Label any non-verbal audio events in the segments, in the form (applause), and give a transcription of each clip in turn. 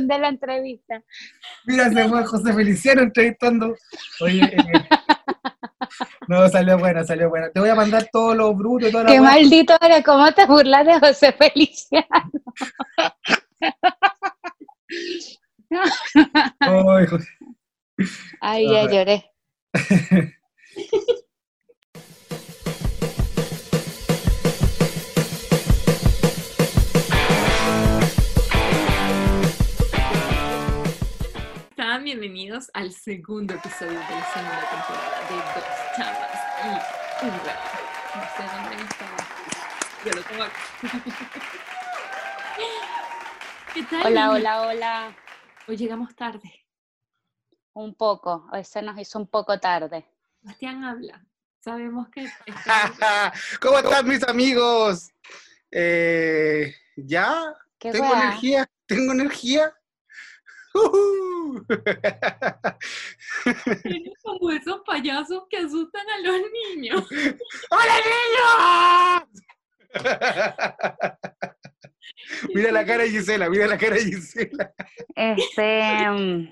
de la entrevista. Mira, se fue José Feliciano entrevistando. Oye, eh, (laughs) no, salió buena, salió buena. Te voy a mandar todos los brutos, toda Qué maldito eres, ¿cómo te burlas de José Feliciano? Ay. Ay, ya lloré. (laughs) Bienvenidos al segundo episodio de la segunda temporada de Dos Chamas y un Huevo. No sé dónde está. Yo lo tengo aquí. (laughs) ¿Qué tal? Hola, hola, hola. Hoy llegamos tarde. Un poco, hoy se nos hizo un poco tarde. Bastián habla. Sabemos que (laughs) ¿Cómo están mis amigos? Eh, ¿Ya? ¿Qué ¿Tengo energía? ¿Tengo energía? (laughs) Eres como esos payasos que asustan a los niños. ¡Hola, niños! mira la cara de Gisela, mira la cara de Gisela. Este, mm,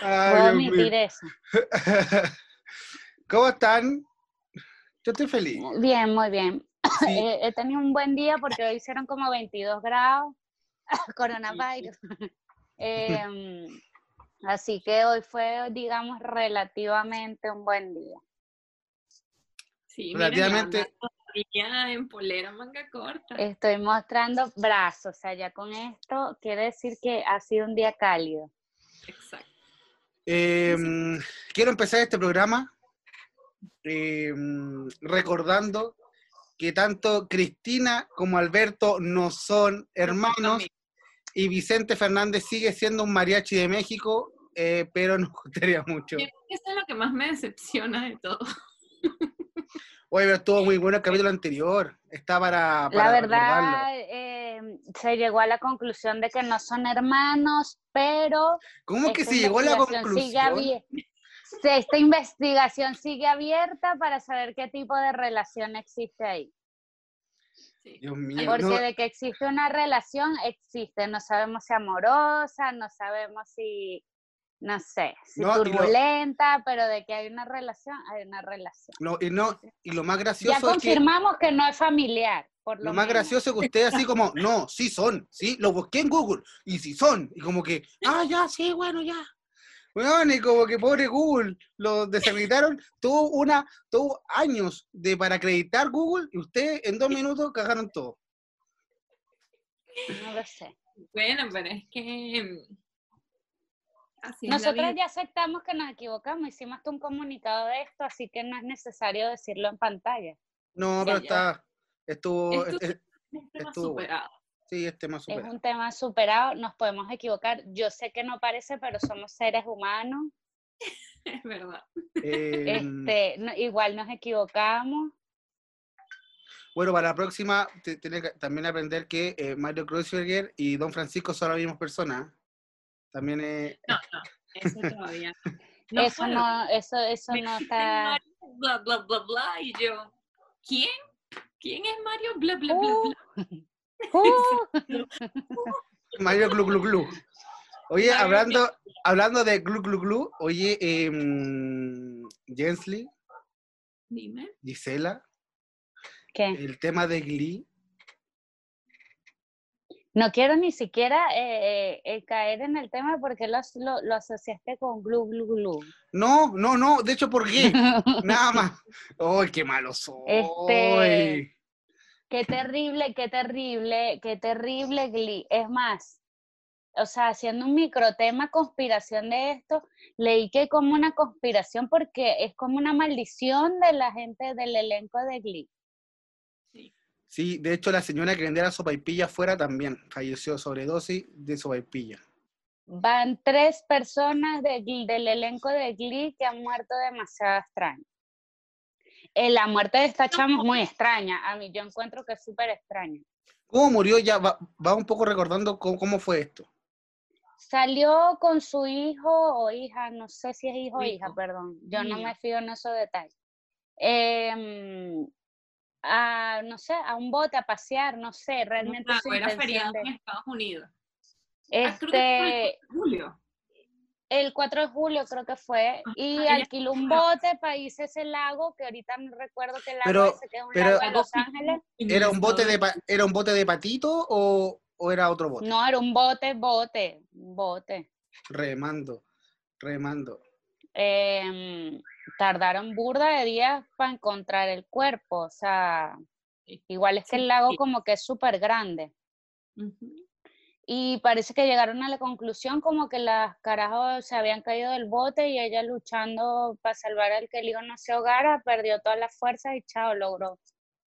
Ay, puedo admitir eso. ¿Cómo están? Yo estoy feliz. Bien, muy bien. Sí. Eh, he tenido un buen día porque hoy hicieron como 22 grados, (laughs) coronavirus. Em, así que hoy fue, digamos, relativamente un buen día. Sí, Relativamente- todavía en polera manga corta. Estoy mostrando brazos, o sea, ya con esto quiere decir que ha sido un día cálido. Exacto. Eh, quiero empezar este programa eh, recordando que tanto Cristina como Alberto no son hermanos y Vicente Fernández sigue siendo un mariachi de México, eh, pero nos (laughs) gustaría mucho. Yo creo que Eso es lo que más me decepciona de todo. Oye, pero estuvo muy bueno el (laughs) capítulo anterior. Está para, para La verdad, eh, se llegó a la conclusión de que no son hermanos, pero ¿Cómo que se llegó a la sigue conclusión? Esta investigación sigue abierta para saber qué tipo de relación existe ahí. Sí. Dios mío. Porque no, de que existe una relación, existe. No sabemos si amorosa, no sabemos si, no sé, si No, lo- turbulenta, pero de que hay una relación, hay una relación. lo- y, no, y lo más Ya gracioso es que confirmamos que, no es familiar, por lo, Lo más gracioso es que ustedes así como, (laughs) no, sí son, sí, lo busqué en Google, y sí son, y como que, ah, ya, sí, bueno, ya. Bueno, y como que pobre Google, lo deshabilitaron, tuvo una, tuvo años de para acreditar Google, y ustedes en dos minutos cagaron todo. No lo sé. Bueno, pero es que. mm, Así vida. ya aceptamos que nos equivocamos, hicimos hasta un comunicado de esto, así que no es necesario decirlo en pantalla. No, pero ya. está, estuvo, Esto es- es- Un tema estuvo bueno. superado. Sí, Es superado. un tema superado, nos podemos equivocar. Yo sé que no parece, pero somos seres humanos. (laughs) Es verdad. Eh, Este, no- igual nos equivocamos. Bueno, para la próxima, tiene que también aprender que eh, Mario Kreuzberger y Don Francisco son las mismas personas. También es... No, no. Eso todavía. (laughs) No eso no, eso, eso Me no está. Mario, bla, bla, bla, bla. Y yo, ¿quién? ¿Quién es Mario? Bla, bla, bla, Uh, bla. (laughs) uh, Mario Glu Glu Glu. Oye, Mario hablando, hablando de Glu Glu Glu, oye, eh, Jensly, Dime. Gisela, ¿Qué? el tema de Glee. No quiero ni siquiera eh, eh, eh, caer en el tema porque lo, as- lo, lo asociaste con glu glu glu. No, no, no, de hecho, ¿por qué? (laughs) Nada más. ¡Ay, qué malo soy! Este- Qué terrible, qué terrible, qué terrible Glee. Es más, o sea, haciendo un microtema conspiración de esto, leí que como una conspiración porque es como una maldición de la gente del elenco de Glee. Sí, de hecho, la señora que vendía la sopaipilla afuera también falleció sobredosis de sopaipilla. Van tres personas de del elenco de Glee que han muerto demasiado extraño. Eh, la muerte de esta chama es muy extraña. A mí yo encuentro que es súper extraña. ¿Cómo murió? Ya va, va un poco recordando cómo, cómo fue esto. Salió con su hijo o hija, no sé si es hijo o hija, perdón. Yo no me fío en esos detalles. Em, a, no sé, a un bote a pasear, no sé, realmente No, su era feriado de- en Estados Unidos. Ah, creo que fue Este, el julio. El 4 de julio creo que fue, y alquiló un bote para irse a ese lago, que ahorita no recuerdo qué lago Pero- ese, que es un pero- lago de Los Ángeles. ¿Era un bote de, ¿era un bote de patito o, o era otro bote? No, era un bote, bote, bote. Remando, remando. Em, tardaron burda de días para encontrar el cuerpo, o sea, igual es que el lago como que es súper grande. Y parece que llegaron a la conclusión como que las carajos se habían caído del bote y ella luchando para salvar al que el hijo no se ahogara, perdió todas las fuerzas y chao, logró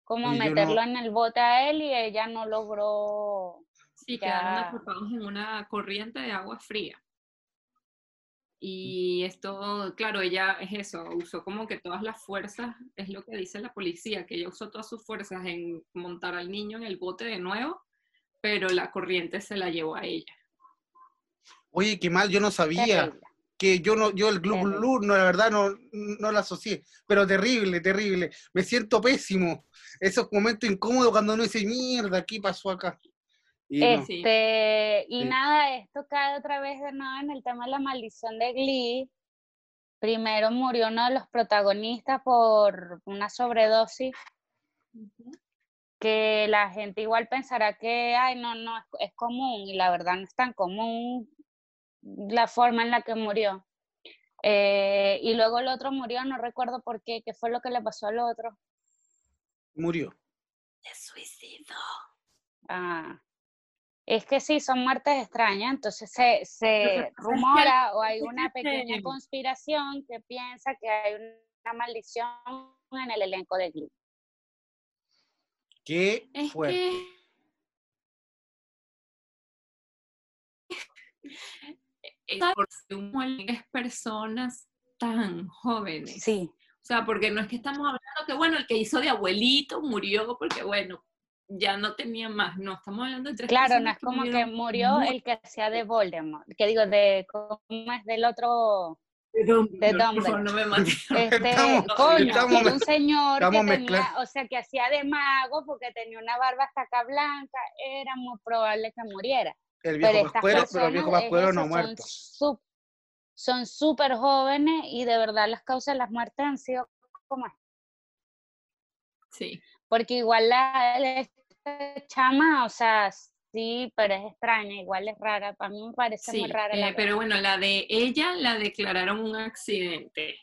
como no- meterlo en el bote a él y ella no logró. Sí, quedaron atrapados en una corriente de agua fría. Y esto, claro, ella es eso, usó como que todas las fuerzas, es lo que dice la policía, que ella usó todas sus fuerzas en montar al niño en el bote de nuevo, pero la corriente se la llevó a ella. Oye, qué mal, yo no sabía. Terrible. Que yo no, yo el Glu. Glu, no, la verdad no, no la asocié. Pero terrible, terrible. Me siento pésimo. Esos momentos incómodos cuando uno dice, mierda, ¿qué pasó acá? Y no. Este, y Sí. nada, esto cae otra vez de nuevo en el tema de la maldición de Glee. Primero murió uno de los protagonistas por una sobredosis, que la gente igual pensará que, ay, no, no, es, es común, y la verdad no es tan común la forma en la que murió. Eh, y luego el otro murió, no recuerdo por qué, qué fue lo que le pasó al otro. Murió. De suicidio. Ah, es que sí, son muertes extrañas, entonces se, se rumora o hay una que pequeña se- conspiración que piensa que hay una maldición en el elenco de Glee. Qué Es fuerte. (laughs) que... Es personas tan jóvenes. Sí, O sea, porque no es que estamos hablando que, bueno, el que hizo de abuelito murió porque, bueno, ya no tenía más. No, estamos hablando de tres claro, no es como que murió muy- el que hacía de Voldemort, que digo, de, ¿cómo es del otro? De de Dumbledore, por favor, Dumbledore. no me mates. (laughs) Este, (laughs) Estamos- coño, estamos un señor que tenía, o sea, que hacía de mago porque tenía una barba hasta acá blanca, era muy probable que muriera. El Pero viejo estas pascuero, pero el personas viejo es pascuero no muerto. Son súper jóvenes y de verdad las causas de las muertes han sido como Sí. porque igual la, chama, o sea, sí, pero es extraña, igual es rara, para mí me parece muy rara eh, la pero bueno, la de ella la declararon un accidente,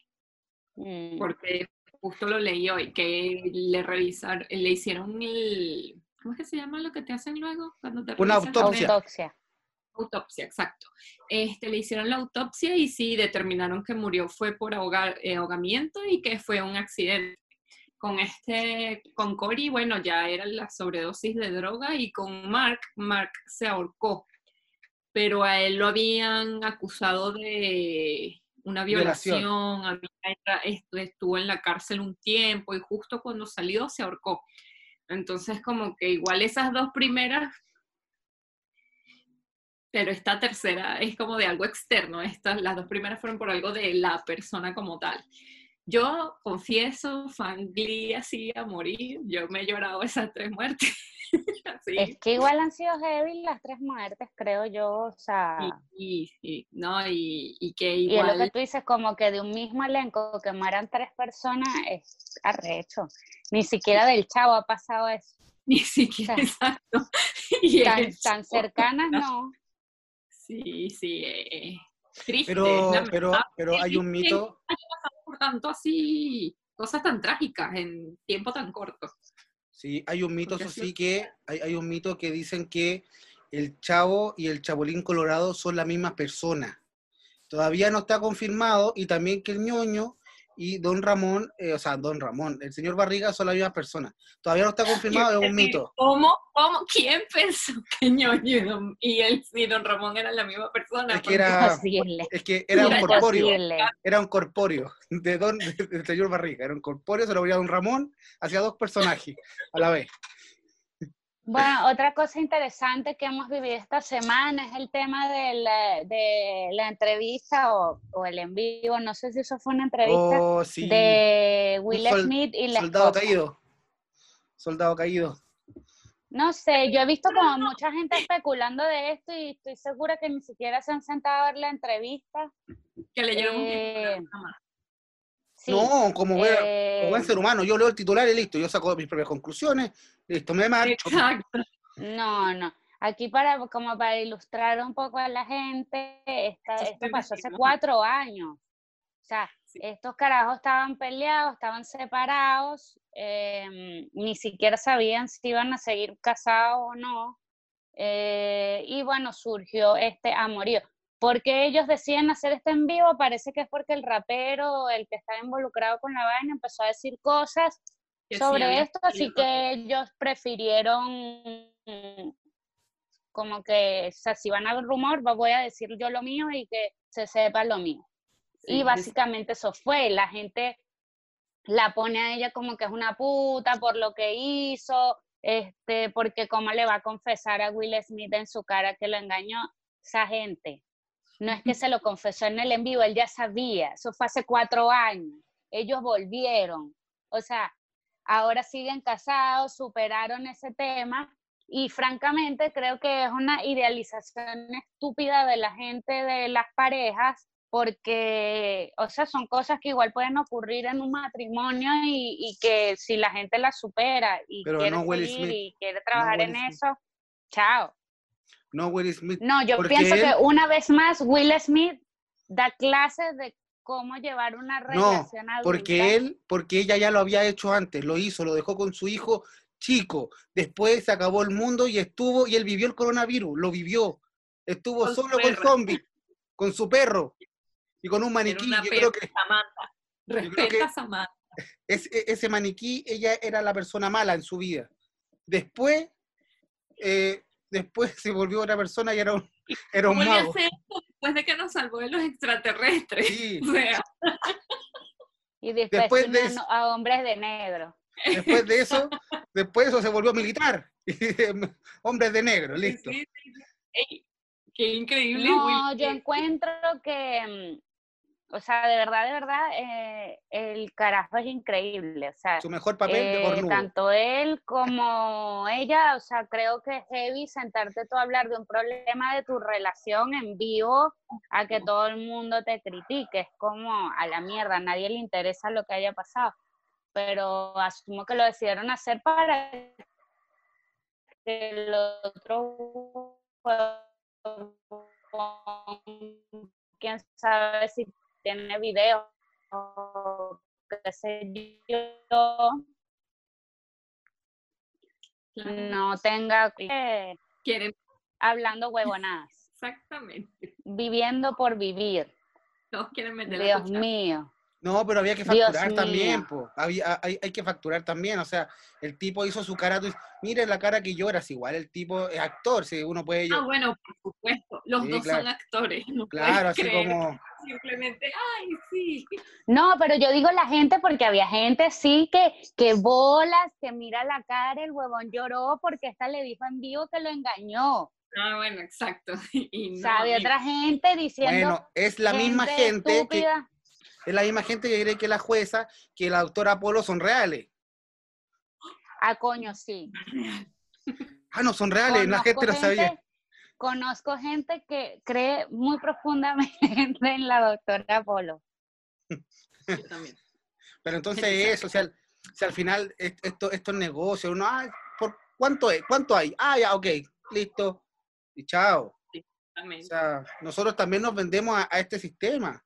Mm, porque justo lo leí hoy, que le revisaron, le hicieron el, ¿cómo es que se llama lo que te hacen luego? Cuando te Una autopsia. autopsia. Autopsia, exacto. Este, le hicieron la autopsia y sí determinaron que murió fue por ahogar- eh, ahogamiento y que fue un accidente. Con este, con Cory, bueno, ya era la sobredosis de droga y con Mark, Mark se ahorcó, pero a él lo habían acusado de una Violación. violación, estuvo en la cárcel un tiempo y justo cuando salió se ahorcó. Entonces, como que igual esas dos primeras pero esta tercera es como de algo externo. Estas, las dos primeras fueron por algo de la persona como tal. Yo confieso, fan Glee así a morir. Yo me he llorado esas tres muertes. (laughs) Es que igual han sido heavy las tres muertes, creo yo, o sea, Y, y- y- no, y, y que y es lo que igual. tú dices, como que de un mismo elenco que mueran tres personas es arrecho. Ni siquiera del chavo ha pasado eso. (laughs) Ni siquiera sea, exacto. (laughs) Y Tan, tan cercanas, no. Sí, sí. eh, triste. Pero, pero, pero hay un mito, por tanto así, cosas tan trágicas en tiempo tan corto. sí, hay un mito, eso sí que, hay, hay un mito que dicen que el chavo y el chapulín colorado son la misma persona. Todavía no está confirmado y también que el ñoño y don Ramón, eh, o sea, don Ramón, el señor Barriga son la misma persona. Todavía no está (laughs) confirmado, es un mito. ¿Cómo, cómo, quién pensó que Ñoño y don, y él y don Ramón eran la misma persona? Es que era-. Es que era un corpóreo, era un corpóreo de don, (laughs) del señor Barriga, era un corpóreo, se lo veía don Ramón, hacía dos personajes a la vez. Bueno, otra cosa interesante que hemos vivido esta semana es el tema de la, de la entrevista o, o el en vivo, no sé si eso fue una entrevista Oh, sí, de Will sol- Smith y la soldado esposa. caído. soldado caído. No sé, yo he visto como mucha gente especulando de esto y estoy segura que ni siquiera se han sentado a ver la entrevista. Que leyeron un Eh, nada más. Sí, No, como buen, como eh, buen ser humano, yo leo el titular y listo, yo saco mis propias conclusiones, listo, me marcho. Exacto. No, no. Aquí para como para ilustrar un poco a la gente, esta- Esto pasó hace cuatro años. O sea, Sí. estos carajos estaban peleados, estaban separados, em, ni siquiera sabían si iban a seguir casados o no. eh, y bueno, surgió este amorío. ¿Por qué ellos deciden hacer este en vivo? Parece que es porque el rapero, el que estaba involucrado con la vaina, empezó a decir cosas Que sobre esto, así que ellos prefirieron mm, como que, o sea, si van a haber rumor, voy a decir yo lo mío y que se sepa lo mío. Sí, y básicamente eso fue, la gente la pone a ella como que es una puta por lo que hizo, este, porque cómo le va a confesar a Will Smith en su cara que lo engañó esa gente. No es que se lo confesó en el en vivo, él ya sabía, eso fue hace cuatro años, ellos volvieron, o sea, ahora siguen casados, superaron ese tema y francamente creo que es una idealización estúpida de la gente de las parejas porque, o sea, son cosas que igual pueden ocurrir en un matrimonio y, y que si la gente las supera y Pero quiere no seguir y quiere trabajar en eso, chao. No, Will Smith. No, yo pienso él- que una vez más Will Smith da clases de cómo llevar una No, relación adulta. porque él, porque ella ya lo había hecho antes, lo hizo, lo dejó con su hijo chico. Después se acabó el mundo y estuvo, y él vivió el coronavirus, lo vivió. Estuvo Con solo con zombies, con su perro y con un maniquí. una Yo creo perra, que Samantha. creo Respeta que- a Samantha. es- e- ese maniquí, ella era la persona mala en su vida. Después, eh, después se volvió otra persona y era un, era un mago. después de que nos salvó de los extraterrestres. Sí, (laughs) O sea, Y después, Después se de eso- a hombres de negro. después de eso, (laughs) después de eso se volvió militar. (laughs) Hombres de negro, listo. sí, sí, sí. Ey, qué increíble. No, Will yo encuentro que, mm, o sea, de verdad, de verdad, eh, el carajo es increíble. O sea, Su mejor papel de eh, cornudo. tanto él como ella, o sea, creo que es heavy sentarte tú a hablar de un problema de tu relación en vivo a que todo el mundo te critique. Es como a la mierda, a nadie le interesa lo que haya pasado. Pero asumo que lo decidieron hacer para que el otro quién sabe si tiene video o qué sé yo, no tenga que Quieren, hablando huevonadas, (laughs) exactamente. viviendo por vivir. Todos quieren meter Dios mío. No, pero había que Dios facturar también, mío. po. Había, hay, hay que facturar también. O sea, el tipo hizo su cara, tú miren la cara que lloras, igual el tipo es actor, si uno puede Ah, bueno, por supuesto. Los Sí, dos claro. son actores. No claro, así creer como, Simplemente, ay, sí. No, pero yo digo la gente porque había gente sí que, que bolas, que mira la cara, el huevón lloró porque esta le dijo en vivo que lo engañó. Ah, bueno, exacto. (laughs) Y no, Sabe otra gente diciendo bueno, es la misma gente que, es la misma gente que cree que la jueza, que la doctora Polo son reales. Ah, coño, sí. Ah, no, son reales, la gente lo sabía. Conozco gente que cree muy profundamente (laughs) en la doctora Polo. Yo también. Pero entonces (laughs) eso, o sea, o sea, al final es- esto, esto es negocio. Uno, ah, ¿por cuánto es? ¿Cuánto hay? Ah, ya, ok, listo. Y chao. O También. sea, nosotros también nos vendemos a, a este sistema.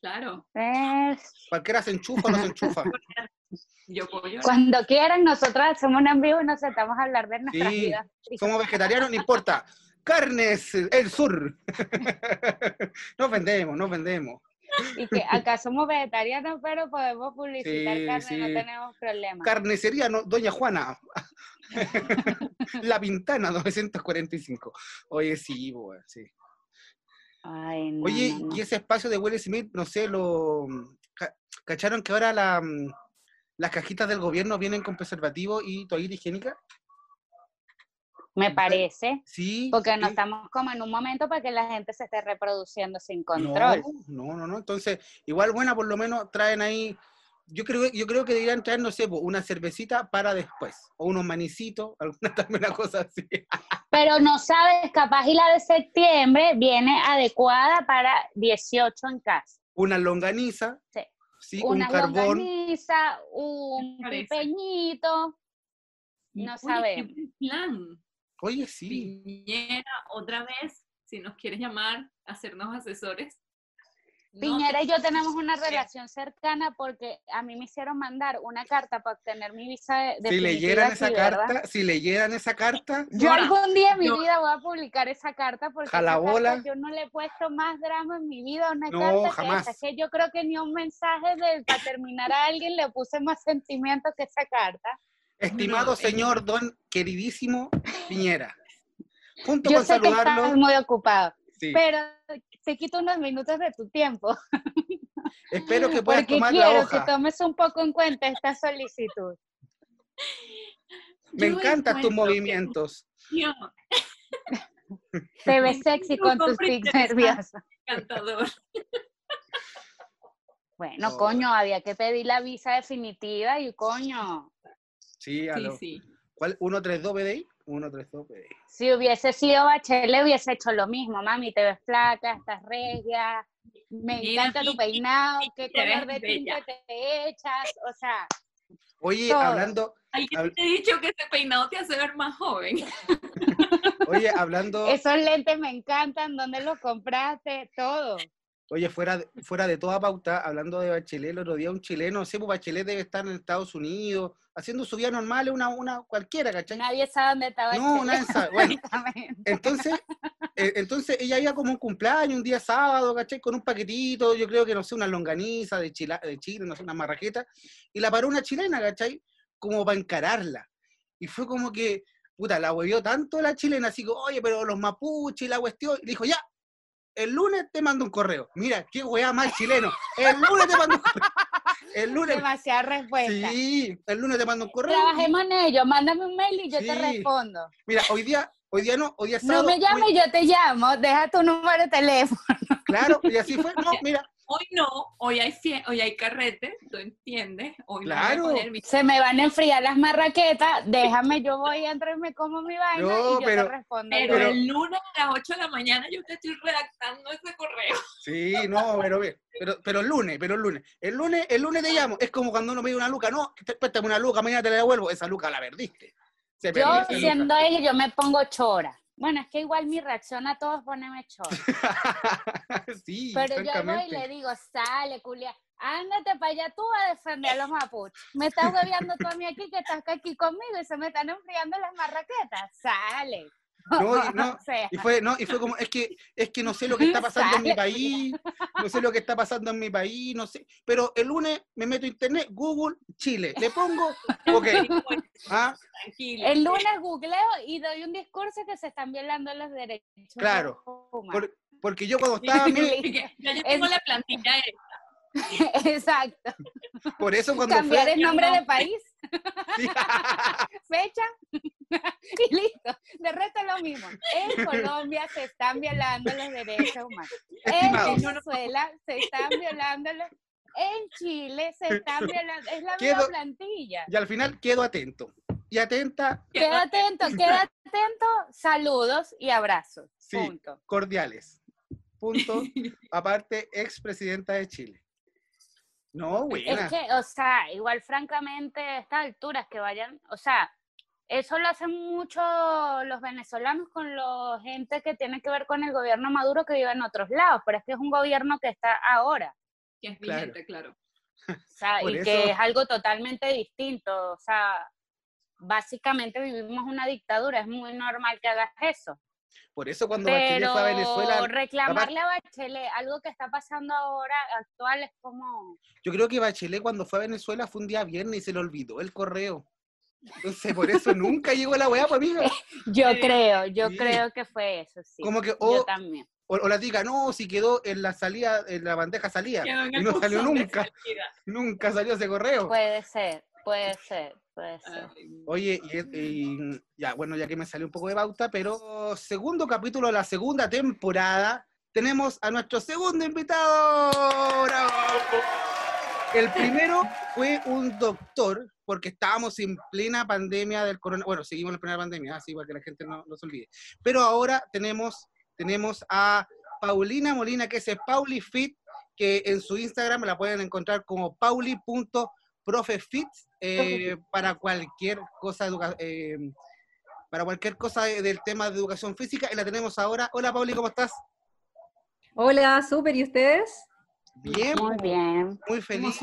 Claro. Es- Cualquiera se enchufa o no se enchufa. (laughs) Yo puedo. Cuando quieran, nosotros hacemos un en vivo y nos sentamos a hablar de nuestras Sí, vidas. Somos vegetarianos, no importa. Carnes, el sur. (laughs) Nos vendemos, nos vendemos. Y que acá somos vegetarianos, pero podemos publicitar Sí, carne, sí. no tenemos problema. Carnicería, no, Doña Juana. La Pintana 945. Oye, sí, sí. Ay, no, Oye, no, no. y ese espacio de Will Smith, no sé, lo ca- ¿cacharon que ahora la, las cajitas del gobierno vienen con preservativo y toallita higiénica? Me parece, Sí. porque no sí. estamos como en un momento para que la gente se esté reproduciendo sin control. No, no, no, no. Entonces, igual buena, por lo menos traen ahí yo creo, yo creo que deberían traer, no sé, una cervecita para después, o unos manicitos, (laughs) alguna también una cosa así. Pero no sabes, capaz y la de septiembre viene adecuada para 18 en casa. Una longaniza, Sí. sí, un Una carbón. longaniza, un. Y, No buen plan. Oye, sí. Piñera, otra vez, si nos quieres llamar, hacernos asesores. No Piñera te- y yo tenemos una relación cercana porque a mí me hicieron mandar una carta para obtener mi visa de Si definitiva leyeran esa aquí, ¿verdad? carta, si leyeran esa carta, Yo Ahora, algún día en mi yo- vida voy a publicar esa carta porque esa carta yo no le he puesto más drama en mi vida a una No, carta que jamás. esa. Es que yo creo que ni un mensaje de, para terminar a alguien le puse más sentimiento que esa carta. Estimado es- señor don queridísimo Piñera, junto (laughs) Yo con sé que estás muy ocupado, sí, pero te quito unos minutos de tu tiempo (laughs) espero que puedas porque tomar la quiero que hoja. tomes un poco en cuenta esta solicitud. Me yo encantan tus que- movimientos. Tío, (laughs) Te ves sexy con tus tics nerviosos. encantador. Bueno, No. coño, había que pedir la visa definitiva y coño, Sí, a Sí, lo- sí. ¿Cuál? 132 BDI? 132 BDI. si hubiese sido Bachelet hubiese hecho lo mismo, mami, te ves flaca, estás regia, me Mira, encanta tu peinado, qué color de tinte bella. te echas, o sea, Oye, Todo. hablando, Alguien Habl- te he dicho que ese peinado te hace ver más joven. (laughs) oye, hablando, esos lentes me encantan, ¿dónde los compraste? Todo. Oye, fuera de, fuera de toda pauta, hablando de Bachelet, el otro día un chileno, no sé, pues Bachelet debe estar en Estados Unidos, haciendo su vida normal, una, una cualquiera, ¿cachai? Nadie sabe dónde estaba No, nadie sabe. Bueno, entonces, eh, entonces ella iba como un cumpleaños, un día sábado, ¿cachai? Con un paquetito, yo creo que, no sé, una longaniza de, Chila- de Chile, no sé, una marraqueta, y la paró una chilena, ¿cachai? Como para encararla. Y fue como que, puta, la huevió tanto la chilena, así como, oye, pero los mapuches y la cuestión, y le dijo, ya, el lunes te mando un correo. Mira, qué weá más chileno. El lunes te mando un correo. El lunes. Demasiada respuesta. Sí, el lunes te mando un correo. Trabajemos en ello, mándame un mail y yo te respondo. Mira, hoy día, hoy día no, hoy día es No sábado, me hoy- llames, yo te llamo, deja tu número de teléfono. Claro, y así fue. No, mira, Hoy no, hoy hay hoy hay carrete, ¿tú entiendes? Hoy me voy a Claro. poner mi- Se me van a enfriar las marraquetas, déjame, yo voy a entrar y me como mi vaina No, y yo pero- te respondo. Pero, Pero- el lunes a las 8 de la mañana yo te estoy redactando ese correo. (laughs) Sí, no, pero bien. Pero, pero el lunes, pero el lunes. El lunes, el lunes te llamo. Es como cuando uno me pide una luca. No, te- préstame una luca, mañana te la devuelvo. Esa luca la perdiste. Se Yo esa luca. siendo ella, yo me pongo chora. Bueno, es que igual mi reacción a todos es ponerme chora. sí, Pero yo voy y le digo, sale, culia, ándate para allá tú a defender a los mapuches. Me estás bebiendo tú a mí aquí, que estás aquí conmigo y se me están enfriando las marraquetas. Sale. No, y- (laughs) no, O sea, Y fue, no, y fue como, es que, es que no sé lo que (laughs) está pasando en mi país, no sé lo que está pasando en mi país, no sé. Pero el lunes me meto a internet, Google, Chile. Le pongo, ok. (laughs) ¿ah? Tranquilo. El lunes googleo y doy un discurso que se están violando los derechos Claro, humanos. Por- porque yo cuando estaba, que ya yo tengo Es- la plantilla (laughs) Exacto. por eso cuando Cambiar fue, el nombre de país, sí, (laughs) fecha (laughs) y listo. De resto es lo mismo. En Colombia se están violando los derechos humanos. En. Venezuela se están violando los... En Chile se están violando... Es la Quedo- misma plantilla. y al final quedo atento. Y atenta, Queda atento, queda atento. Saludos y abrazos. Sí. Punto. cordiales. Punto. Aparte, expresidenta de Chile. No, buena. Es que, o sea, igual francamente a estas alturas que vayan, o sea, eso lo hacen mucho los venezolanos con la gente que tiene que ver con el gobierno Maduro que vive en otros lados, pero es que es un gobierno que está ahora, que es Claro. vigente, claro. o sea, y eso- que es algo totalmente distinto, o sea, básicamente vivimos una dictadura, es muy normal que hagas eso. Por eso cuando Bachelet fue a Venezuela, reclamarle a Bachelet algo que está pasando ahora actual es como... yo creo que Bachelet cuando fue a Venezuela fue un día viernes y se le olvidó el correo. Entonces, por eso nunca llegó la weá, pues, amiga. (laughs) Yo creo, yo Sí. creo que fue eso, sí. Como que, Yo o, también. o, o la diga, no, si quedó en la salida, en la bandeja en Y no salió nunca. Nunca salió ese correo. Puede ser, puede ser, puede ser. Ay, Oye, y, y- ya, bueno, ya que me salió un poco de pauta, pero segundo capítulo de la segunda temporada, tenemos a nuestro segundo invitado. ¡Bravo! El primero fue un doctor, porque estábamos en plena pandemia del coronavirus. Bueno, seguimos en plena pandemia, así igual que la gente no, no, se olvide. Pero ahora tenemos, tenemos a Paulina Molina, que es PauliFit, que en su Instagram la pueden encontrar como pauli.profefit eh, para cualquier cosa eh, para cualquier cosa del tema de educación física y la tenemos ahora. Hola Pauli, ¿cómo estás? Hola, súper, ¿y ustedes? Bien. Muy bien. Muy feliz.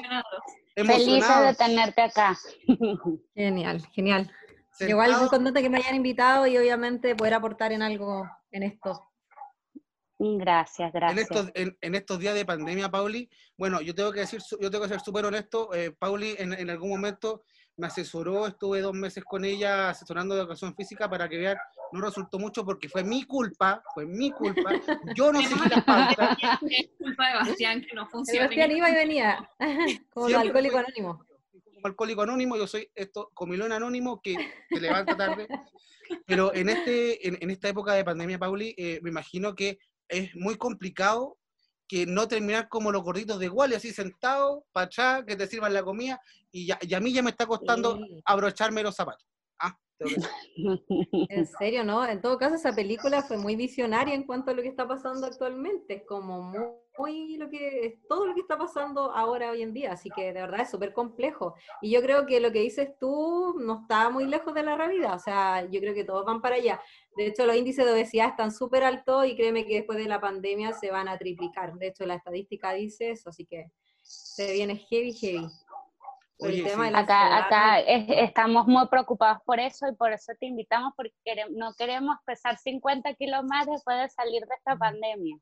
Feliz de tenerte acá. (laughs) Genial, genial. Igual muy contenta que me hayan invitado y obviamente poder aportar en algo en esto. Gracias, gracias. En estos, en, estos días de pandemia, Pauli, bueno, yo tengo que decir, yo tengo que ser súper honesto, eh, Pauli en, en, algún momento me asesoró, estuve dos meses con ella asesorando de educación física para que vean, no resultó mucho porque fue mi culpa, fue mi culpa, yo no (laughs) seguí las pautas. Es culpa de Bastián que no funciona. Bastián iba y venía, (laughs) como alcohólico anónimo. Como alcohólico anónimo, yo soy esto, comilón anónimo que se levanta tarde. Pero en, este, en, esta época de pandemia, Pauli, eh, me imagino que es muy complicado que no terminar como los gorditos de igual, así sentado, para atrás, que te sirvan la comida, y, ya, y a mí ya me está costando abrocharme los zapatos. Ah, (laughs) en serio, ¿no? En todo caso, esa película fue muy visionaria en cuanto a lo que está pasando actualmente. Es como muy, lo que es todo lo que está pasando ahora hoy en día. Así que de verdad es súper complejo. Y yo creo que lo que dices tú no está muy lejos de la realidad. O sea, yo creo que todos van para allá. De hecho, los índices de obesidad están súper altos y créeme que después de la pandemia se van a triplicar. De hecho, la estadística dice eso, así que se viene heavy, heavy. acá, acá estamos muy preocupados por eso y por eso te invitamos porque no queremos pesar 50 kilos más después de salir de esta pandemia.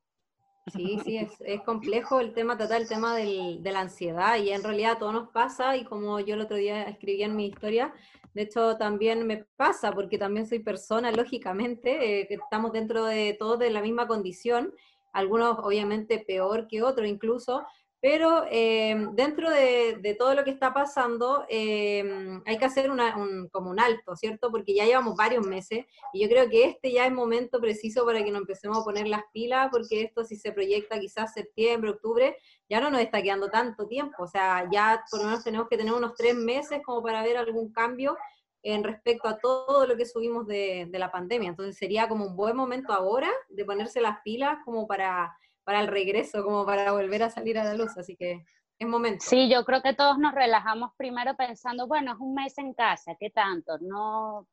Sí, sí, es, es (laughs) complejo el tema, tratar el tema del, de la ansiedad y en realidad todo nos pasa y como yo el otro día escribí en mi historia, de hecho, también me pasa, porque también soy persona, lógicamente, eh, que estamos dentro de todos de la misma condición, algunos obviamente peor que otros incluso, pero eh, dentro de, todo lo que está pasando, eh, hay que hacer un, como un alto, ¿cierto? Porque ya llevamos varios meses y yo creo que este ya es momento preciso para que nos empecemos a poner las pilas, porque esto si se proyecta quizás septiembre, octubre, ya no nos está quedando tanto tiempo. O sea, ya por lo menos tenemos que tener unos tres meses como para ver algún cambio en respecto a todo lo que subimos de la pandemia. Entonces sería como un buen momento ahora de ponerse las pilas como para para el regreso, como para volver a salir a la luz, así que es momento. Sí, yo creo que todos nos relajamos primero pensando, bueno, es un mes en casa, ¿qué tanto? No,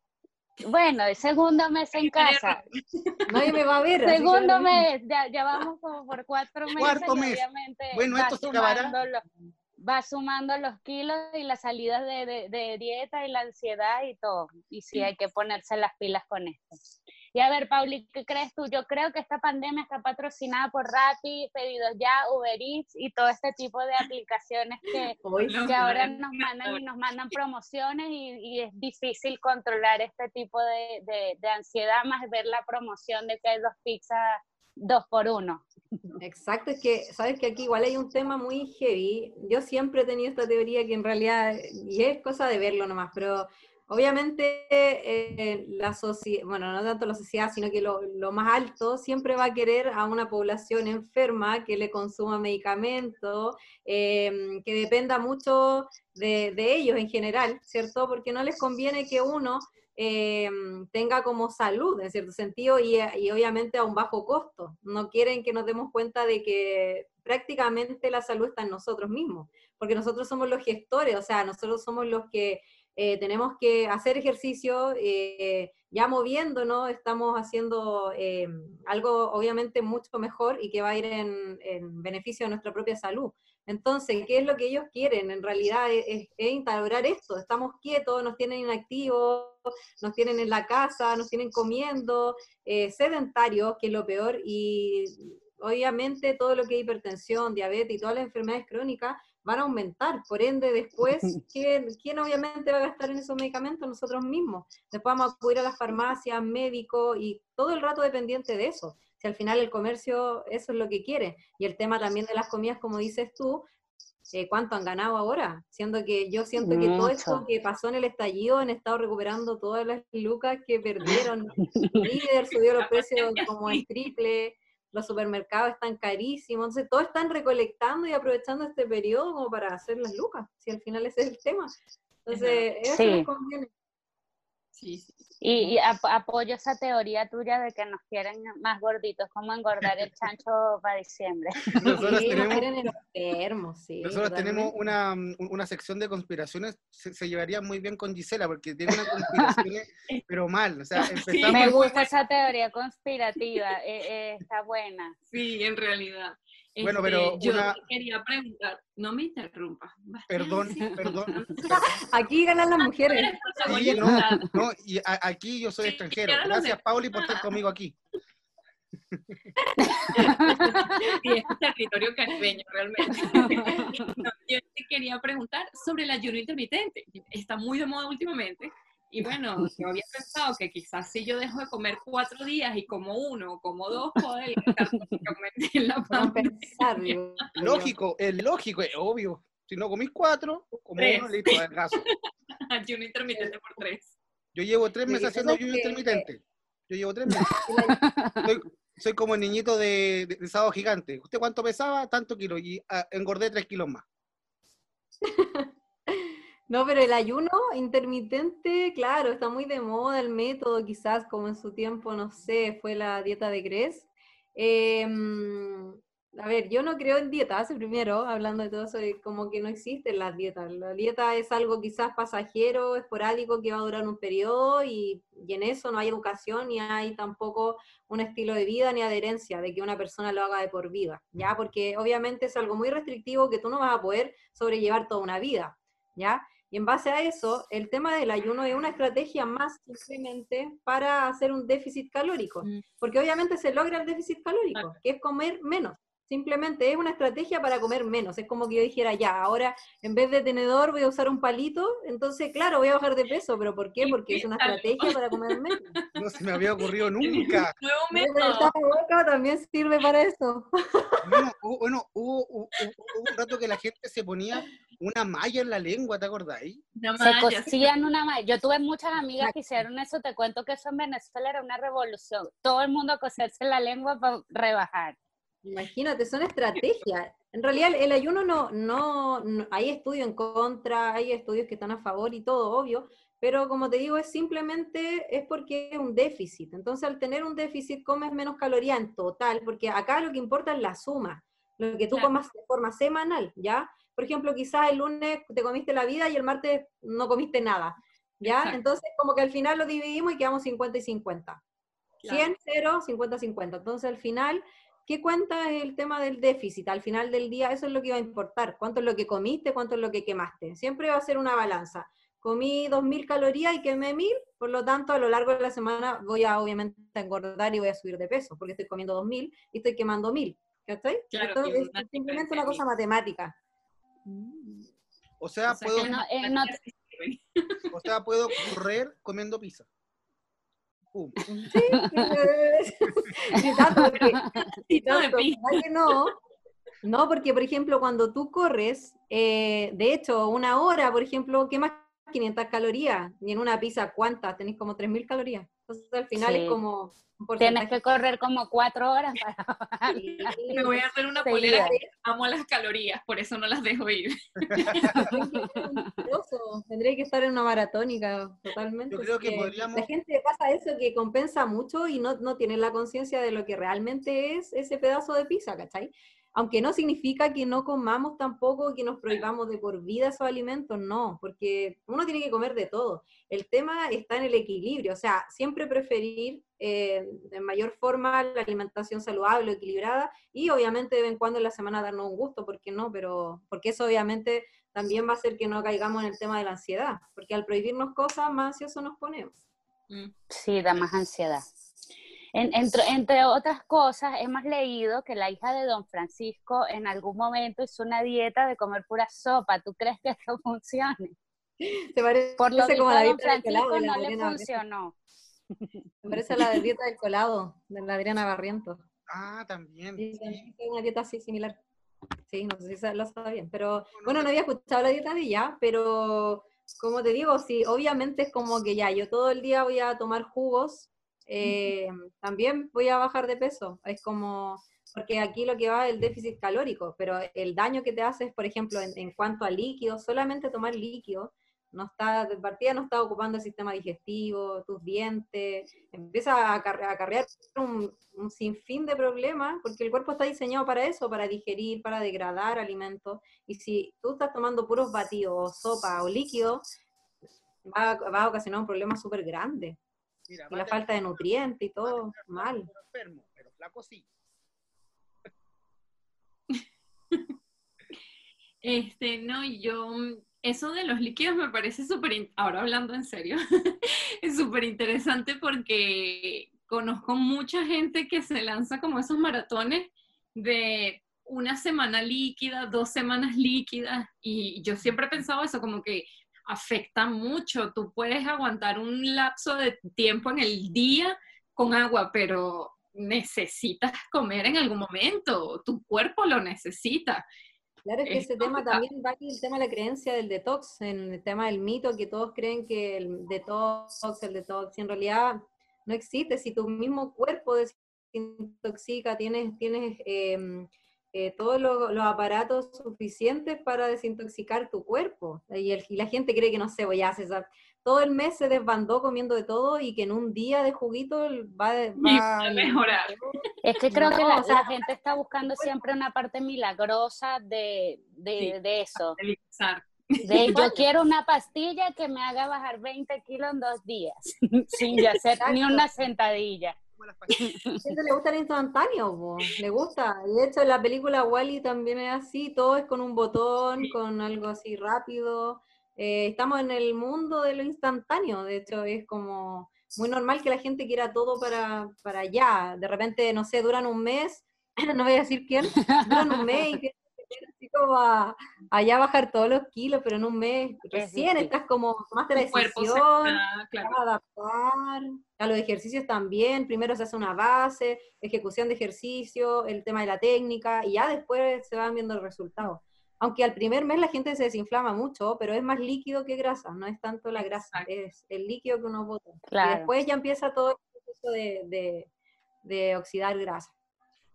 bueno, el segundo mes en casa. (laughs) Nadie me va a ver. Segundo mes, ya, ya, vamos como por cuatro meses. Cuarto mes. Obviamente bueno, esto se acabará. va sumando los kilos y las salidas de, de, de, dieta y la ansiedad y todo. Y sí hay que ponerse las pilas con esto. Y a ver, Pauli, ¿qué crees tú? Yo creo que esta pandemia está patrocinada por Rappi, Pedidos Ya, Uber Eats y todo este tipo de aplicaciones que, que ahora nos mandan y nos mandan promociones y, es difícil controlar este tipo de, de, ansiedad, más ver la promoción de que hay dos pizzas dos por uno. Exacto, es que, sabes que aquí igual hay un tema muy heavy. Yo siempre he tenido esta teoría que en realidad, y es cosa de verlo nomás, pero Obviamente, eh, la sociedad, bueno, no tanto la sociedad, sino que lo, más alto siempre va a querer a una población enferma que le consuma medicamentos, em, que dependa mucho de, ellos en general, ¿cierto? Porque no les conviene que uno em, tenga como salud, en cierto sentido, y, y obviamente a un bajo costo. No quieren que nos demos cuenta de que prácticamente la salud está en nosotros mismos, porque nosotros somos los gestores, o sea, nosotros somos los que eh, tenemos que hacer ejercicio, eh, ya moviéndonos, estamos haciendo eh, algo obviamente mucho mejor y que va a ir en, beneficio de nuestra propia salud. Entonces, ¿qué es lo que ellos quieren? En realidad es, es, instaurar esto, estamos quietos, nos tienen inactivos, nos tienen en la casa, nos tienen comiendo, sedentarios, que es lo peor, y obviamente todo lo que es hipertensión, diabetes y todas las enfermedades crónicas van a aumentar. Por ende, después, (laughs) ¿quién, obviamente va a gastar en esos medicamentos? Nosotros mismos. Después vamos a acudir a las farmacias, médicos y todo el rato dependiente de eso. Si al final el comercio eso es lo que quiere. Y el tema también de las comidas, como dices tú, eh, ¿cuánto han ganado ahora? Siendo que yo siento que todo esto que pasó en el estallido han estado recuperando todas las lucas que perdieron. (laughs) líder subió los precios como el triple. Los supermercados están carísimos, entonces todos están recolectando y aprovechando este periodo como para hacer las lucas, si al final ese es el tema. Entonces, eso les conviene. Sí, sí. Y, apoyo esa teoría tuya de que nos quieren más gorditos, como engordar el chancho para diciembre. (laughs) Nosotros tenemos, nosotros tenemos una, una, sección de conspiraciones, se, llevaría muy bien con Gisela, porque tiene una conspiración, (laughs) pero mal. O sea, empezamos... Me gusta esa teoría conspirativa, eh, eh, está buena. Sí, en realidad. Bueno, pero este, yo quería preguntar, no me interrumpas. Perdón, (laughs) perdón. Aquí ganan las mujeres. Sí, no, no, y aquí yo soy extranjero. Gracias, Pauli, por estar conmigo aquí. (laughs) y es un territorio caribeño, realmente. (laughs) yo te quería preguntar sobre el ayuno intermitente. Está muy de moda últimamente. Y bueno, yo había pensado que quizás si yo dejo de comer cuatro días y como uno como dos, poder (laughs) en la pandemia. (laughs) Lógico, es lógico, es obvio. Si no comís cuatro, como uno, listo, caso. (laughs) ayuno intermitente por tres. Yo llevo tres meses haciendo ayuno intermitente. Yo llevo tres meses. soy, como el niñito de, de, sábado gigante. ¿Usted cuánto pesaba? Tanto kilos. Y ah, engordé tres kilos más. No, pero el ayuno intermitente, claro, está muy de moda el método, quizás como en su tiempo, no sé, fue la dieta de Gres. Em, a ver, yo no creo en dietas, primero, hablando de todo eso, como que no existen las dietas. La dieta es algo quizás pasajero, esporádico, que va a durar un periodo y, y en eso no hay educación ni hay tampoco un estilo de vida ni adherencia de que una persona lo haga de por vida, ¿ya? Porque obviamente es algo muy restrictivo que tú no vas a poder sobrellevar toda una vida, ¿ya? Y en base a eso, el tema del ayuno es una estrategia más simplemente para hacer un déficit calórico, mm. porque obviamente se logra el déficit calórico, que es comer menos. Simplemente es una estrategia para comer menos. Es como que yo dijera, ya, ahora en vez de tenedor voy a usar un palito, entonces, claro, voy a bajar de peso, pero ¿por qué? Porque es una estrategia para comer menos. (laughs) No se me había ocurrido (laughs) nunca. Nuevo método. boca también sirve para eso. Bueno, bueno hubo, un rato que la gente se ponía una malla en la lengua, ¿te acordáis? Se cosían una malla. Yo tuve muchas amigas que hicieron eso, te cuento que eso en Venezuela era una revolución. Todo el mundo a coserse la lengua para rebajar. Imagínate, son estrategias. En realidad el ayuno no, no, hay estudios en contra, hay estudios que están a favor y todo, obvio, pero como te digo, es simplemente es porque es un déficit. Entonces al tener un déficit comes menos calorías en total, porque acá lo que importa es la suma, lo que tú comas de forma semanal, ¿ya? Por ejemplo, quizás el lunes te comiste la vida y el martes no comiste nada, ¿ya? Entonces como que al final lo dividimos y quedamos 50 y 50. 100, 0, 50, 50. Entonces al final ¿Qué cuenta el tema del déficit? Al final del día, eso es lo que va a importar. ¿Cuánto es lo que comiste? ¿Cuánto es lo que quemaste? Siempre va a ser una balanza. Comí 2.000 calorías y quemé 1.000, por lo tanto, a lo largo de la semana voy a obviamente engordar y voy a subir de peso, porque estoy comiendo 2.000 y estoy quemando 1.000. ¿Cachai? Claro, es simplemente una cosa matemática. O sea, puedo, eh, (laughs) o sea, puedo correr comiendo pizza. No, no, porque por ejemplo cuando tú corres, eh, de hecho una hora, por ejemplo, ¿qué más 500 calorías? Y en una pizza, ¿cuántas? Tenéis como 3.000 calorías. Entonces al final es como Tienes que correr como cuatro horas para Me voy a hacer una polera amo las calorías, por eso no las dejo ir. (laughs) Tendría que estar en una maratónica totalmente. Yo creo que podríamos... La gente pasa eso que compensa mucho y no, no tiene la conciencia de lo que realmente es ese pedazo de pizza, ¿cachai? Aunque no significa que no comamos tampoco, que nos prohibamos de por vida esos alimentos, no, porque uno tiene que comer de todo. El tema está en el equilibrio, o sea, siempre preferir eh, de mayor forma la alimentación saludable, equilibrada, y obviamente de vez en cuando en la semana darnos un gusto, ¿por qué no? Pero, porque eso obviamente también va a hacer que no caigamos en el tema de la ansiedad, porque al prohibirnos cosas, más ansiosos nos ponemos. Mm. Sí, da más ansiedad entre, otras cosas, hemos leído que la hija de don Francisco en algún momento hizo una dieta de comer pura sopa. ¿Tú crees que (laughs) eso funcione? Se parece Por lo como la dieta del colado. no le funcionó. Se parece a la de dieta del colado, de la Adriana Barriento. Ah, también. Sí, una dieta así similar. Sí, no sé si lo bien. Pero, bueno, no había escuchado la dieta de ella, pero como te digo, sí, obviamente es como que ya, yo todo el día voy a tomar jugos eh, también voy a bajar de peso. Es como, porque aquí lo que va es el déficit calórico, pero el daño que te haces, por ejemplo, en, en cuanto a líquidos, solamente tomar líquido, no está, de partida no está ocupando el sistema digestivo, tus dientes, empieza a acarrear un, un, sinfín de problemas, porque el cuerpo está diseñado para eso, para digerir, para degradar alimentos, y si tú estás tomando puros batidos, o sopa o líquido, va, va a ocasionar un problema súper grande. Y la falta de nutrientes y todo, mal. Enfermo, pero flaco sí. (laughs) Este, no, yo eso de los líquidos me parece súper, ahora hablando en serio, (laughs) es súper interesante porque conozco mucha gente que se lanza como esos maratones de una semana líquida, dos semanas líquidas, y yo siempre he pensado eso, como que afecta mucho. Tú puedes aguantar un lapso de tiempo en el día con agua, pero necesitas comer en algún momento, tu cuerpo lo necesita. Claro, es que ese tema también va el tema de la creencia del detox, en el tema del mito, que todos creen que el detox, el detox, en realidad no existe. Si tu mismo cuerpo desintoxica, tienes, tienes em, eh, todos los, aparatos suficientes para desintoxicar tu cuerpo. Y, y, la gente cree que no sé, voy a hacer todo el mes se desbandó comiendo de todo y que en un día de juguito va, a mejorar. Es que creo que la, gente está buscando siempre una parte milagrosa de, eso. De, (laughs) yo quiero una pastilla que me haga bajar 20 kilos en dos días, (laughs) sin hacer ni una sentadilla. (laughs) A gente le gusta el instantáneo, le gusta. De hecho, la película Wally también es así, todo es con un botón, con algo así rápido. Eh, estamos en el mundo de lo instantáneo, de hecho es como muy normal que la gente quiera todo para, para allá, de repente, no sé, duran un mes, (clears throat) no voy a decir quién, duran un mes y (laughs) así como a, allá bajar todos los kilos, pero en un mes recién estás como, tomaste la decisión, claro. a adaptar, a los ejercicios también, primero se hace una base, ejecución de ejercicio, el tema de la técnica, y ya después se van viendo los resultados aunque al primer mes la gente se desinflama mucho, pero es más líquido que grasa, no es tanto la grasa, es el líquido que uno bota. Y después ya empieza todo el proceso de, oxidar grasa.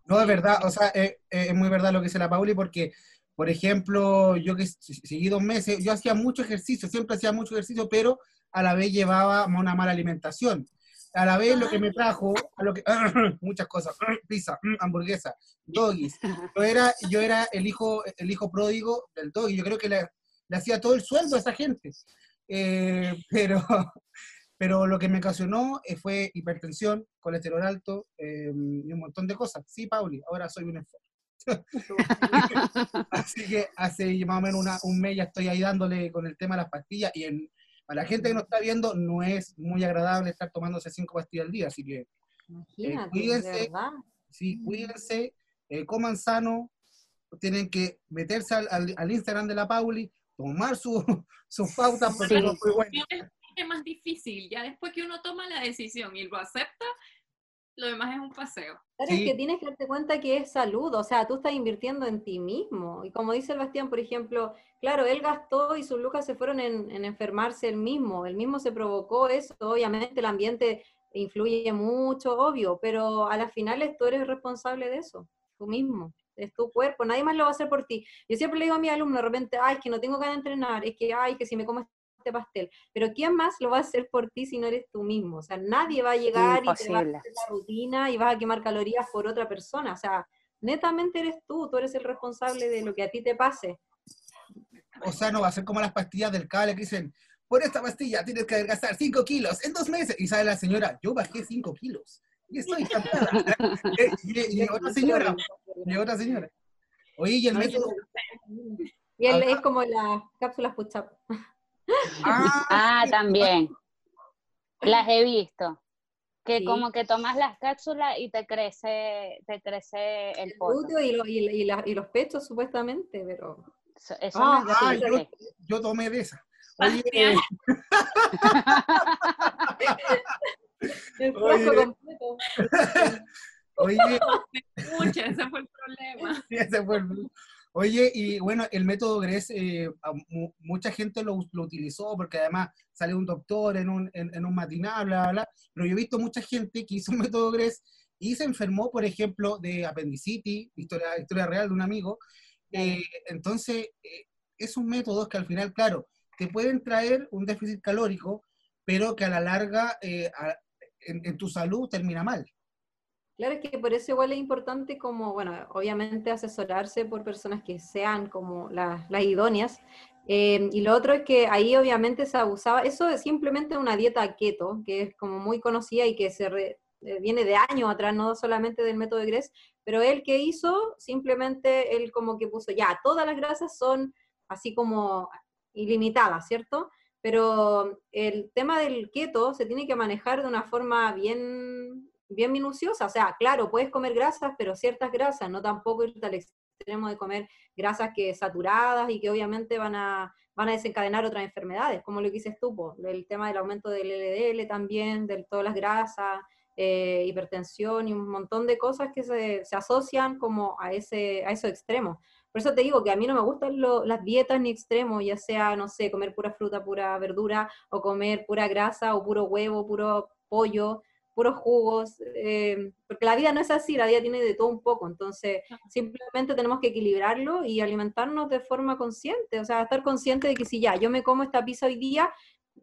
No, es verdad, o sea, eh, eh, es, muy verdad lo que dice la Pauli, porque, por ejemplo, yo que seguí dos meses, yo hacía mucho ejercicio, siempre hacía mucho ejercicio, pero a la vez llevaba una mala alimentación a la vez lo que me trajo, a lo que, (coughs) muchas cosas, (coughs) pizza, (coughs) hamburguesa, doggies. Yo era, yo era el hijo, el hijo pródigo del doggy, yo creo que le, hacía todo el sueldo a esa gente. Eh, (laughs) pero, pero lo que me ocasionó eh, fue hipertensión, colesterol alto em, y un montón de cosas. Sí, Pauli, ahora soy un enfermo. (laughs) (laughs) Así que hace más o menos un mes ya estoy ahí dándole con el tema de las pastillas y en, para la gente que nos está viendo, no es muy agradable estar tomándose cinco pastillas al día, así que eh, cuídense, sí, mm. cuídense, eh, coman sano, tienen que meterse al, Instagram de la Pauli, tomar (laughs) sus su pautas, porque no fue bueno. Es más difícil, ya después que uno toma la decisión y lo acepta, lo demás es un paseo. Claro, es que tienes que darte cuenta que es salud, o sea, tú estás invirtiendo en ti mismo. Y como dice el Bastián, por ejemplo, claro, él gastó y sus lucas se fueron en, enfermarse él mismo, él mismo se provocó eso, obviamente el ambiente influye mucho, obvio, pero a las finales tú eres responsable de eso, tú mismo, es tu cuerpo, nadie más lo va a hacer por ti. Yo siempre le digo a mi alumno, de repente, ay, es que no tengo ganas de entrenar, es que, ay, que si me como este pastel. Pero ¿quién más lo va a hacer por ti si no eres tú mismo? O sea, nadie va a llegar y te va a hacer la rutina y vas a quemar calorías por otra persona. O sea, netamente eres tú, tú eres el responsable de lo que a ti te pase. O sea, no va a ser como las pastillas del cable que dicen, por esta pastilla tienes que adelgazar 5 kilos en dos meses. Y sale la señora, yo bajé 5 kilos. Y estoy encantada. (laughs) y, y, otra señora, y otra señora. Oye, y el método... Y él es como las cápsulas push Ah, ah también. Las he visto. Que como que tomas las cápsulas y te crece, te crece el, el y, y, los pechos supuestamente, pero... Eso, ah, ah yo, tomé de esa. Oye, eh, (laughs) el Oye, completo. (laughs) Oye, Mucha, ese fue el problema. Sí, ese fue el Oye, y bueno, el método GRES, eh, mucha gente lo, utilizó porque además salió un doctor en un, en, un matinal, bla, bla, bla, pero yo he visto mucha gente que hizo un método GRES y se enfermó, por ejemplo, de apendicitis, historia, historia real de un amigo. Eh, entonces, eh, es un método que al final, claro, te pueden traer un déficit calórico, pero que a la larga en tu salud termina mal. Claro, es que por eso igual es importante como, bueno, obviamente asesorarse por personas que sean como las, idóneas. Eh, y lo otro es que ahí obviamente se abusaba, eso es simplemente una dieta keto, que es como muy conocida y que se eh, viene de años atrás, no solamente del método de Gress, pero él que hizo, simplemente él como que puso, ya, todas las grasas son así como ilimitadas, ¿cierto? Pero el tema del keto se tiene que manejar de una forma bien bien minuciosa. O sea, claro, puedes comer grasas, pero ciertas grasas, no tampoco irte al extremo de comer grasas que saturadas y que obviamente van a, van a desencadenar otras enfermedades, como lo que dices tú, el tema del aumento del LDL también, de todas las grasas, eh, hipertensión y un montón de cosas que se, se, asocian como a, ese, a esos extremos. Por eso te digo que a mí no me gustan las dietas ni extremos, ya sea, no sé, comer pura fruta, pura verdura, o comer pura grasa, o puro huevo, puro pollo puros jugos, eh, porque la vida no es así, la vida tiene de todo un poco, entonces simplemente tenemos que equilibrarlo y alimentarnos de forma consciente, o sea, estar consciente de que si ya, yo me como esta pizza hoy día,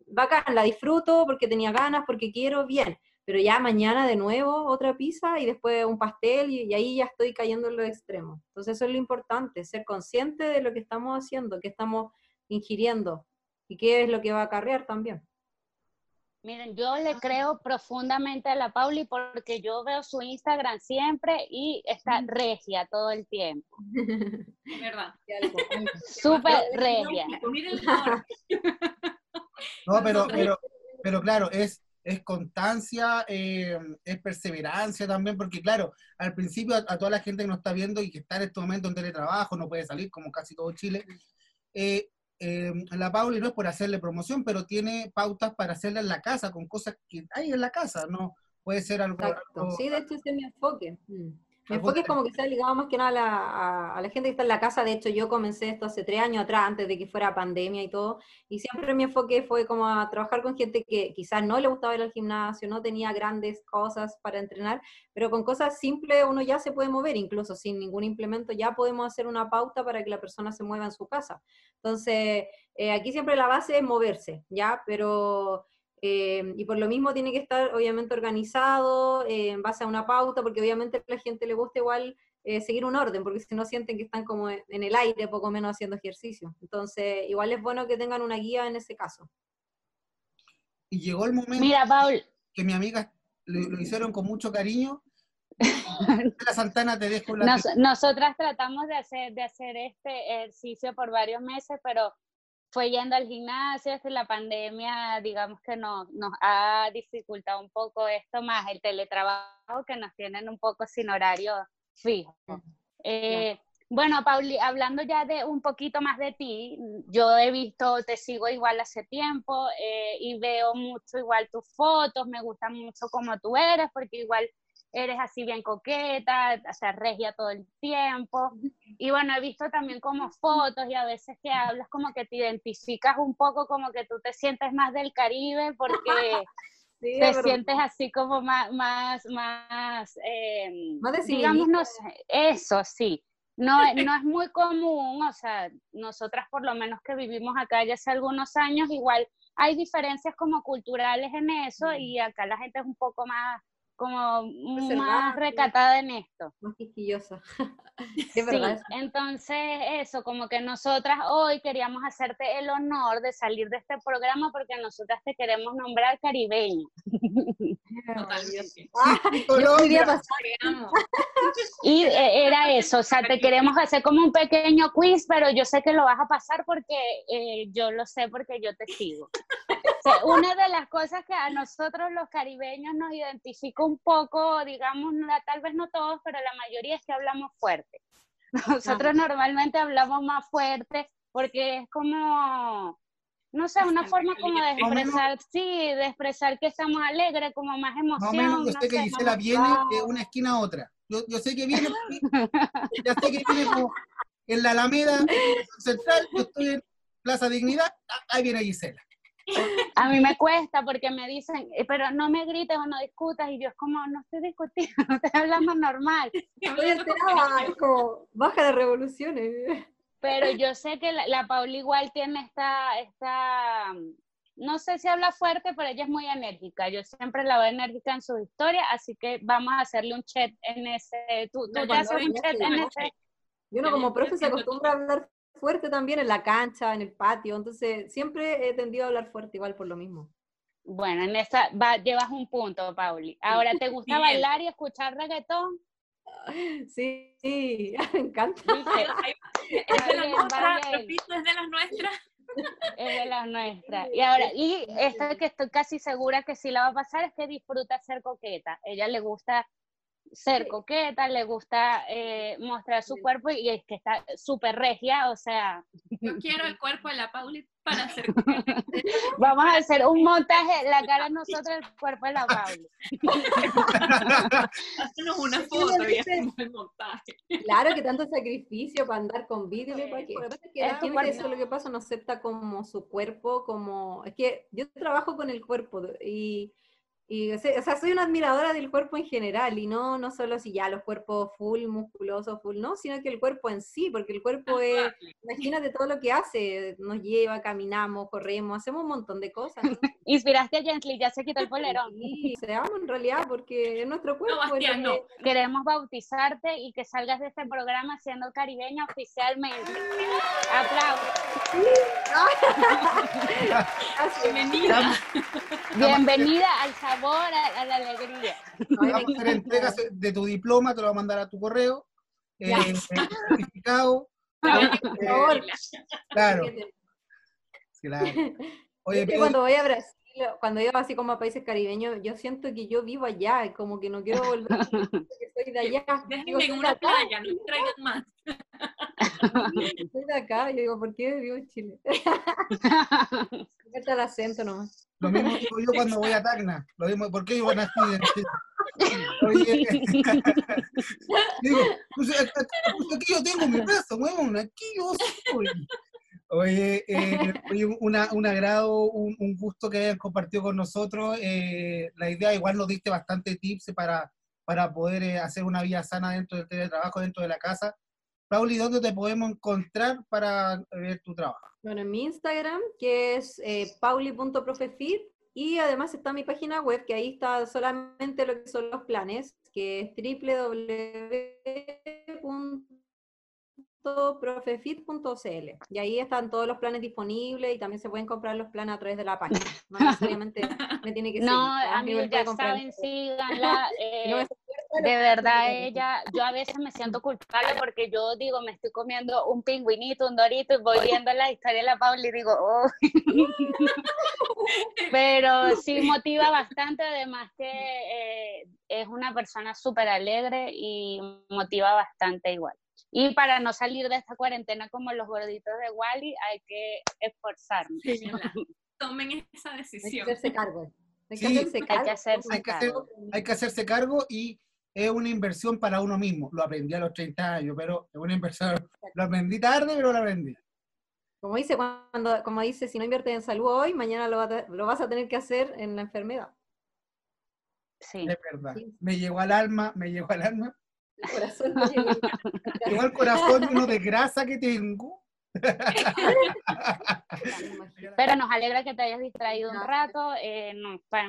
bacán, la disfruto porque tenía ganas, porque quiero, bien, pero ya mañana de nuevo otra pizza y después un pastel y, y ahí ya estoy cayendo en los extremos. Entonces eso es lo importante, ser consciente de lo que estamos haciendo, que estamos ingiriendo y qué es lo que va a acarrear también. Miren, yo le creo profundamente a la Pauli porque yo veo su Instagram siempre y está regia todo el tiempo. Es (laughs) verdad. (laughs) Súper regia. (laughs) No, pero, pero, pero claro, es, es constancia, eh, es perseverancia también, porque claro, al principio a, toda la gente que nos está viendo y que está en este momento en teletrabajo, no puede salir como casi todo Chile, eh, eh, la Pauli no es por hacerle promoción, pero tiene pautas para hacerla en la casa, con cosas que hay en la casa, ¿no? Puede ser algo... Sí, de hecho ese es mi enfoque. Mm. Mi enfoque es como que está ligado más que nada a la, a, la, gente que está en la casa. De hecho, yo comencé esto hace tres años atrás, antes de que fuera pandemia y todo. Y siempre mi enfoque fue como a trabajar con gente que quizás no le gustaba ir al gimnasio, no tenía grandes cosas para entrenar, pero con cosas simples uno ya se puede mover, incluso sin ningún implemento, ya podemos hacer una pauta para que la persona se mueva en su casa. Entonces, eh, aquí siempre la base es moverse, ¿ya? Pero eh, y por lo mismo tiene que estar obviamente organizado eh, en base a una pauta, porque obviamente a la gente le gusta igual eh, seguir un orden, porque si no sienten que están como en el aire, poco menos haciendo ejercicio. Entonces, igual es bueno que tengan una guía en ese caso. Y llegó el momento Mira, Paul. que mi amiga lo, hicieron con mucho cariño. (laughs) la Santana te dejo la nosotras tratamos de hacer, de hacer este ejercicio por varios meses, pero fue yendo al gimnasio, desde la pandemia, digamos que nos, nos ha dificultado un poco esto, más el teletrabajo que nos tienen un poco sin horario fijo. Eh, bueno, Pauli, hablando ya de un poquito más de ti, yo he visto, te sigo igual hace tiempo eh, y veo mucho igual tus fotos, me gusta mucho como tú eres, porque igual eres así bien coqueta, o sea, regia todo el tiempo. Y bueno, he visto también como fotos y a veces que hablas como que te identificas un poco como que tú te sientes más del Caribe porque (laughs) te sientes así como más, más, más, eh, digamos, no sé, eso sí. No, no es muy común, o sea, nosotras por lo menos que vivimos acá ya hace algunos años, igual hay diferencias como culturales en eso y acá la gente es un poco más como más recatada en esto. Más quisquillosa. (laughs) sí, entonces eso, como que nosotras hoy queríamos hacerte el honor de salir de este programa porque nosotras te queremos nombrar caribeño. Totalmente. (laughs) y eh, era eso, o sea, te queremos hacer como un pequeño quiz, pero yo sé que lo vas a pasar porque eh, yo lo sé porque yo te sigo. Una de las cosas que a nosotros los caribeños nos identifica un poco, digamos, tal vez no todos, pero la mayoría es que hablamos fuerte. (laughs) Nosotros normalmente hablamos más fuerte porque es como, no sé, una forma como de expresar, sí, de expresar que estamos alegres, como más emoción. No menos, yo sé que Gisela viene de una esquina a otra. Yo, yo sé que viene, (laughs) ya sé que viene como, en la Alameda Central, yo estoy en Plaza Dignidad, ahí viene Gisela. A mí me cuesta porque me dicen, eh, pero no me grites o no discutas, y yo es como, no estoy discutiendo, (laughs) estoy hablando normal. baja de revoluciones. Pero yo sé que la, la Paula igual tiene esta, esta, no sé si habla fuerte, pero ella es muy enérgica. Yo siempre la veo enérgica en su historia, así que vamos a hacerle un chat en ese, tú, tú te haces un chat en ese. Y uno como profe se acostumbra a hablar fuerte también en la cancha, en el patio, entonces siempre he tendido a hablar fuerte igual por lo mismo. Bueno, en esa va, llevas un punto, Pauli. Ahora, ¿te gusta bailar y escuchar reggaetón? (laughs) Sí, sí, (laughs) me encanta. (laughs) Es de, las nuestras, es de las nuestras. Es de las nuestras. Y ahora, y esta que estoy casi segura que sí la va a pasar es que disfruta ser coqueta. Ella le gusta ser coqueta, le gusta eh, mostrar su cuerpo y es que está súper regia, o sea. Yo quiero el cuerpo de la Pauli para ser (laughs) Vamos a hacer un montaje, la cara de nosotros, el cuerpo de la Pauli. (laughs) Hacernos una foto y hacemos el montaje. Claro que tanto sacrificio para andar con vídeo, ¿para qué? Es que eso lo que pasa, no acepta como su cuerpo, como... Es que yo trabajo con el cuerpo y y, o sea, soy una admiradora del cuerpo en general y no, no solo si ya los cuerpos full, musculosos, full, no, sino que el cuerpo en sí, porque el cuerpo es, imagínate todo lo que hace, nos lleva, caminamos, corremos, hacemos un montón de cosas. (laughs) Inspiraste a Gently, ya se quitó el polerón. Sí, se amo en realidad porque es nuestro cuerpo. No, Queremos bautizarte y que salgas de este programa siendo caribeña oficialmente. Aplausos. (laughs) (laughs) Bienvenida. Bienvenida al sabor a, la alegría. Vamos a hacer entregas de tu diploma, te lo voy a mandar a tu correo. Eh, certificado. Eh, claro. claro. Oye, cuando voy a Brasil, cuando iba así como a países caribeños, yo siento que yo vivo allá, y como que no quiero volver, (laughs) que soy de allá. (laughs) Déjenme en una playa, no me traigan más. Soy de acá, yo digo, ¿por qué vivo en Chile? (laughs) Falta el acento nomás. Lo mismo digo yo cuando voy a Tacna. Lo mismo, ¿por qué iban así? Oye, digo, pues, aquí yo tengo mi casa, weón, aquí yo soy. Oye, eh, una, un agrado, un, un, gusto que hayan compartido con nosotros. Eh, la idea, igual nos diste bastante tips para, para poder eh, hacer una vida sana dentro del teletrabajo, dentro de la casa. Pauli, ¿dónde te podemos encontrar para ver tu trabajo? Bueno, en mi Instagram, que es eh, pauli.profefit, y además está mi página web, que ahí está solamente lo que son los planes, que es www.profefit.cl. Y ahí están todos los planes disponibles y también se pueden comprar los planes a través de la página. No necesariamente (laughs) me tiene que seguir. (laughs) No, amigos, ya saben, síganla. Eh, de verdad, ella, yo a veces me siento culpable porque yo digo, me estoy comiendo un pingüinito, un dorito, y voy viendo la historia de la Paula y digo, oh. (laughs) Pero sí motiva bastante, además que eh, es una persona súper alegre y motiva bastante igual. Y para no salir de esta cuarentena como los gorditos de Wally, hay que esforzarnos. Tomen esa decisión. Hay que hacerse cargo. Hay que hacerse cargo. hay que hacerse cargo y es una inversión para uno mismo. Lo aprendí a los 30 años, pero es una inversión. Lo aprendí tarde, pero lo aprendí. Como dice, cuando, como dice, si no inviertes en salud hoy, mañana lo, vas a tener que hacer en la enfermedad. Sí. Es verdad. Me llegó al alma, me llegó al alma. El corazón me llegó. (laughs) llegó al corazón uno de grasa que tengo. (laughs) Pero nos alegra que te hayas distraído un rato. Eh,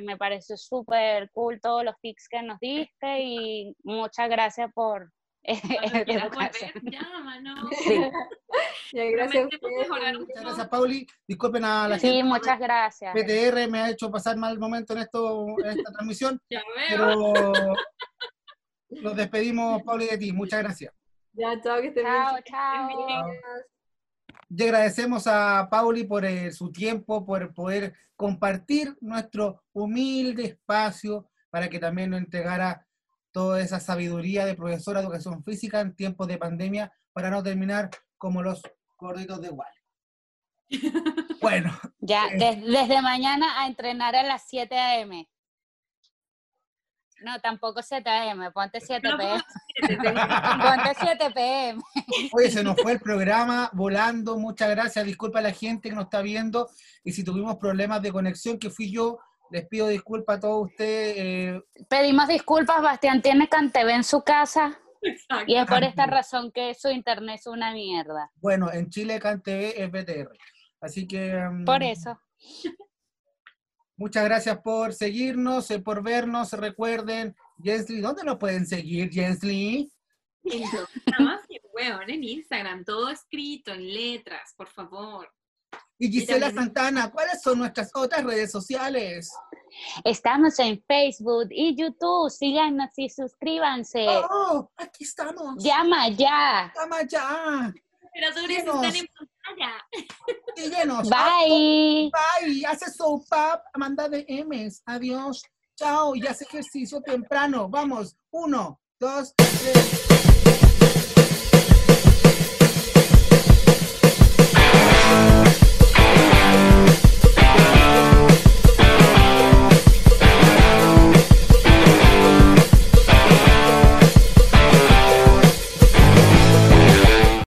me pareció súper cool todos los tips que nos diste y muchas gracias por. (laughs) Eh, (laughs) gracias, muchas gracias, Pauli. Disculpen a la gente. Sí, muchas gracias. PTR me ha hecho pasar mal momento en, esto, en esta transmisión. Pero nos despedimos, Pauli, de ti. Muchas gracias. Ya, chao, que estén chao, Chao, y agradecemos a Pauli por eh, su tiempo, por poder compartir nuestro humilde espacio para que también nos entregara toda esa sabiduría de profesora de educación física en tiempos de pandemia para no terminar como los gorditos de Wally. (laughs) Bueno. Ya, eh, desde mañana a entrenar a las 7 a.m. No, tampoco 7 AM, ponte 7 PM. (laughs) ponte 7 PM. Oye, se nos fue el programa volando. Muchas gracias. Disculpa a la gente que nos está viendo. Y si tuvimos problemas de conexión, que fui yo, les pido disculpas a todos ustedes. Eh, Pedimos disculpas, Bastián tiene CanTV en su casa. Y es por esta razón que su internet es una mierda. Bueno, en Chile CanTV es BTR. Así que... mm, Por eso. Muchas gracias por seguirnos, eh, por vernos. Recuerden, Jensly, ¿dónde nos pueden seguir, Jensly? En todo, nada más que, weón, en Instagram, todo escrito en letras, por favor. Y Gisela también- Santana, ¿cuáles son nuestras otras redes sociales? Estamos en Facebook y YouTube. Síganos y suscríbanse. ¡Oh! Aquí estamos. Llama ya. ¡Llama ya! Temperaturas Síguenos. están en pantalla. Síguenos. Bye. Bye. Hace soap up, Amanda de M's. Adiós. Chao. Y hace ejercicio temprano. Vamos. Uno, dos, tres.